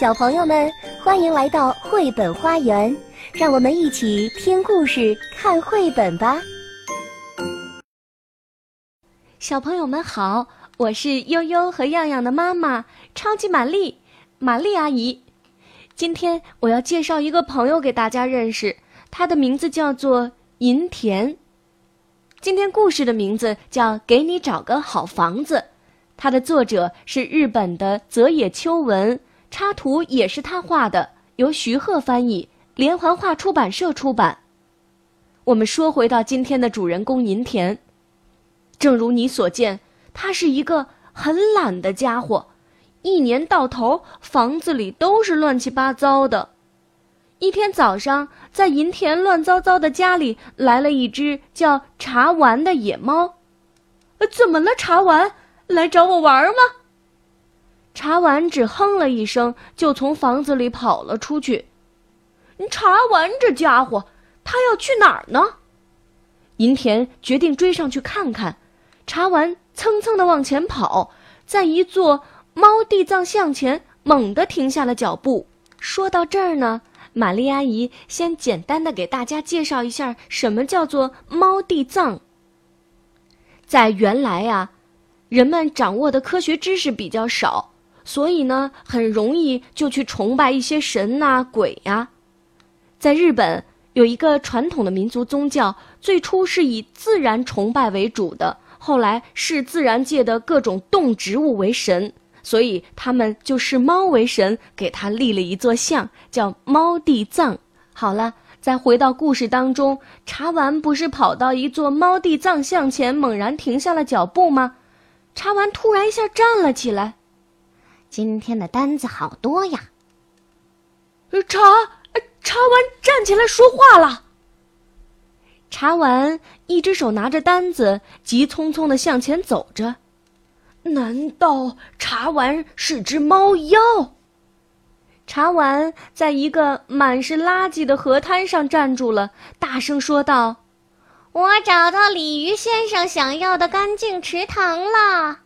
小朋友们，欢迎来到绘本花园，让我们一起听故事、看绘本吧。小朋友们好，我是悠悠和样样的妈妈，超级玛丽，玛丽阿姨。今天我要介绍一个朋友给大家认识，他的名字叫做银田。今天故事的名字叫《给你找个好房子》，它的作者是日本的泽野秋文，插图也是他画的，由徐鹤翻译，连环画出版社出版。我们说回到今天的主人公银田，正如你所见，他是一个很懒的家伙，一年到头房子里都是乱七八糟的。一天早上，在银田乱糟糟的家里来了一只叫茶丸的野猫。怎么了，茶丸？来找我玩吗？茶丸只哼了一声，就从房子里跑了出去。茶丸这家伙，他要去哪儿呢？银田决定追上去看看。茶丸蹭蹭的往前跑，在一座猫地藏像前猛地停下了脚步。说到这儿呢。玛丽阿姨先简单的给大家介绍一下什么叫做猫地藏。在原来啊，人们掌握的科学知识比较少，所以呢，很容易就去崇拜一些神呐、鬼呀。在日本有一个传统的民族宗教，最初是以自然崇拜为主的，后来视自然界的各种动植物为神。所以他们就视猫为神，给他立了一座像，叫猫地藏。好了，再回到故事当中，茶丸不是跑到一座猫地藏像前，猛然停下了脚步吗？茶丸突然一下站了起来。今天的单子好多呀！查查完站起来说话了。查完一只手拿着单子，急匆匆的向前走着。难道查完是只猫妖？查完在一个满是垃圾的河滩上站住了，大声说道：“我找到鲤鱼先生想要的干净池塘了。”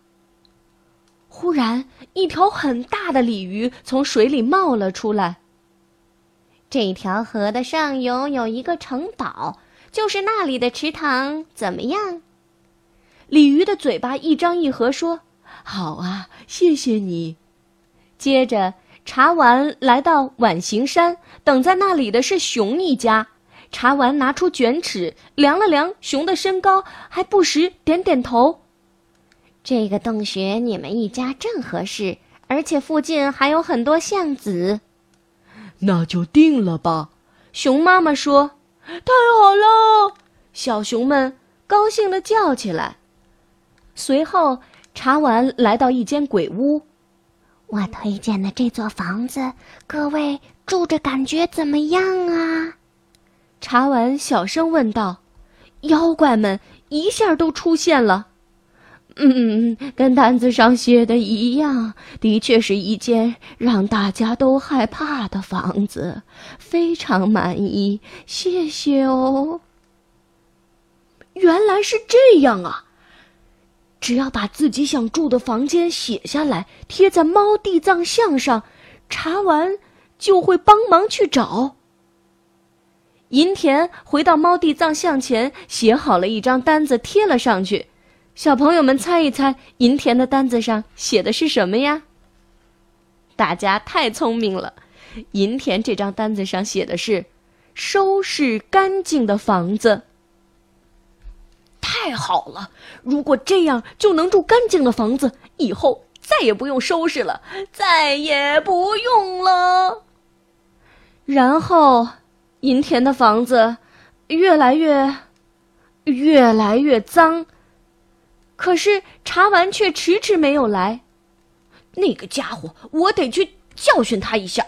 突然，一条很大的鲤鱼从水里冒了出来。这条河的上游有一个城堡，就是那里的池塘，怎么样？鲤鱼的嘴巴一张一合，说：“好啊，谢谢你。”接着，茶丸来到碗形山，等在那里的是熊一家。茶丸拿出卷尺，量了量熊的身高，还不时点点头。这个洞穴你们一家正合适，而且附近还有很多橡子。那就定了吧。熊妈妈说：“太好了！”小熊们高兴地叫起来。随后，茶丸来到一间鬼屋。我推荐的这座房子，各位住着感觉怎么样啊？茶丸小声问道。妖怪们一下都出现了。嗯，跟单子上写的一样，的确是一间让大家都害怕的房子。非常满意，谢谢哦。原来是这样啊！只要把自己想住的房间写下来，贴在猫地藏像上，查完就会帮忙去找。银田回到猫地藏像前，写好了一张单子，贴了上去。小朋友们猜一猜，银田的单子上写的是什么呀？大家太聪明了，银田这张单子上写的是“收拾干净的房子”。太好了！如果这样就能住干净的房子，以后再也不用收拾了，再也不用了。然后，银田的房子越来越、越来越脏。可是茶丸却迟迟没有来。那个家伙，我得去教训他一下。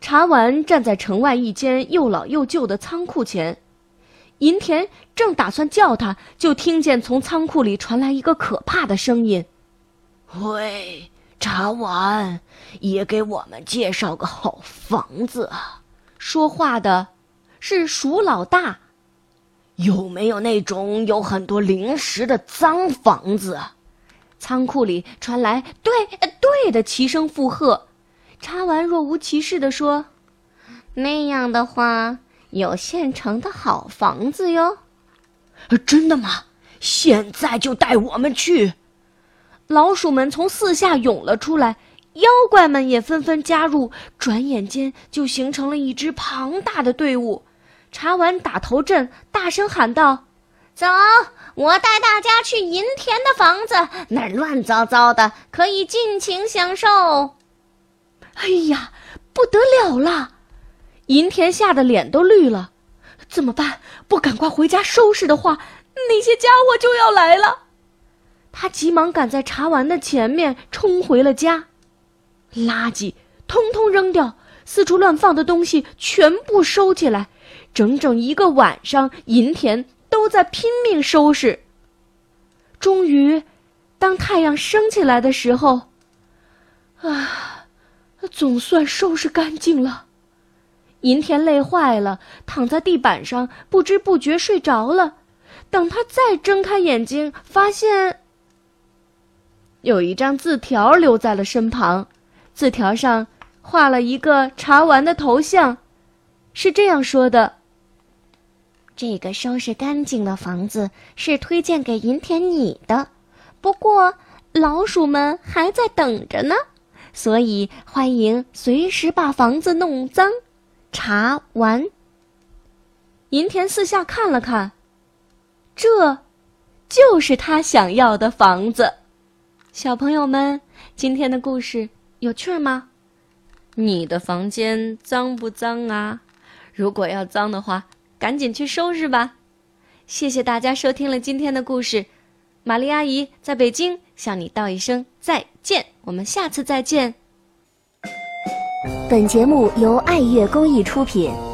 茶丸站在城外一间又老又旧的仓库前。银田正打算叫他，就听见从仓库里传来一个可怕的声音：“喂，茶丸，也给我们介绍个好房子。”说话的是鼠老大。有没有那种有很多零食的脏房子？仓库里传来“对，对”的齐声附和。查完若无其事地说：“那样的话，有现成的好房子哟。”真的吗？现在就带我们去！老鼠们从四下涌了出来，妖怪们也纷纷加入，转眼间就形成了一支庞大的队伍。茶丸打头阵，大声喊道：“走，我带大家去银田的房子，那儿乱糟糟的，可以尽情享受。”哎呀，不得了了！银田吓得脸都绿了，怎么办？不赶快回家收拾的话，那些家伙就要来了。他急忙赶在茶丸的前面冲回了家，垃圾通通扔掉，四处乱放的东西全部收起来。整整一个晚上，银田都在拼命收拾。终于，当太阳升起来的时候，啊，总算收拾干净了。银田累坏了，躺在地板上，不知不觉睡着了。等他再睁开眼睛，发现有一张字条留在了身旁，字条上画了一个茶丸的头像，是这样说的：“这个收拾干净的房子是推荐给银田你的，不过老鼠们还在等着呢，所以欢迎随时把房子弄脏。”茶丸。银田四下看了看，这，就是他想要的房子。小朋友们，今天的故事有趣吗？你的房间脏不脏啊？如果要脏的话，赶紧去收拾吧。谢谢大家收听了今天的故事，玛丽阿姨在北京向你道一声再见，我们下次再见。本节目由爱乐公益出品。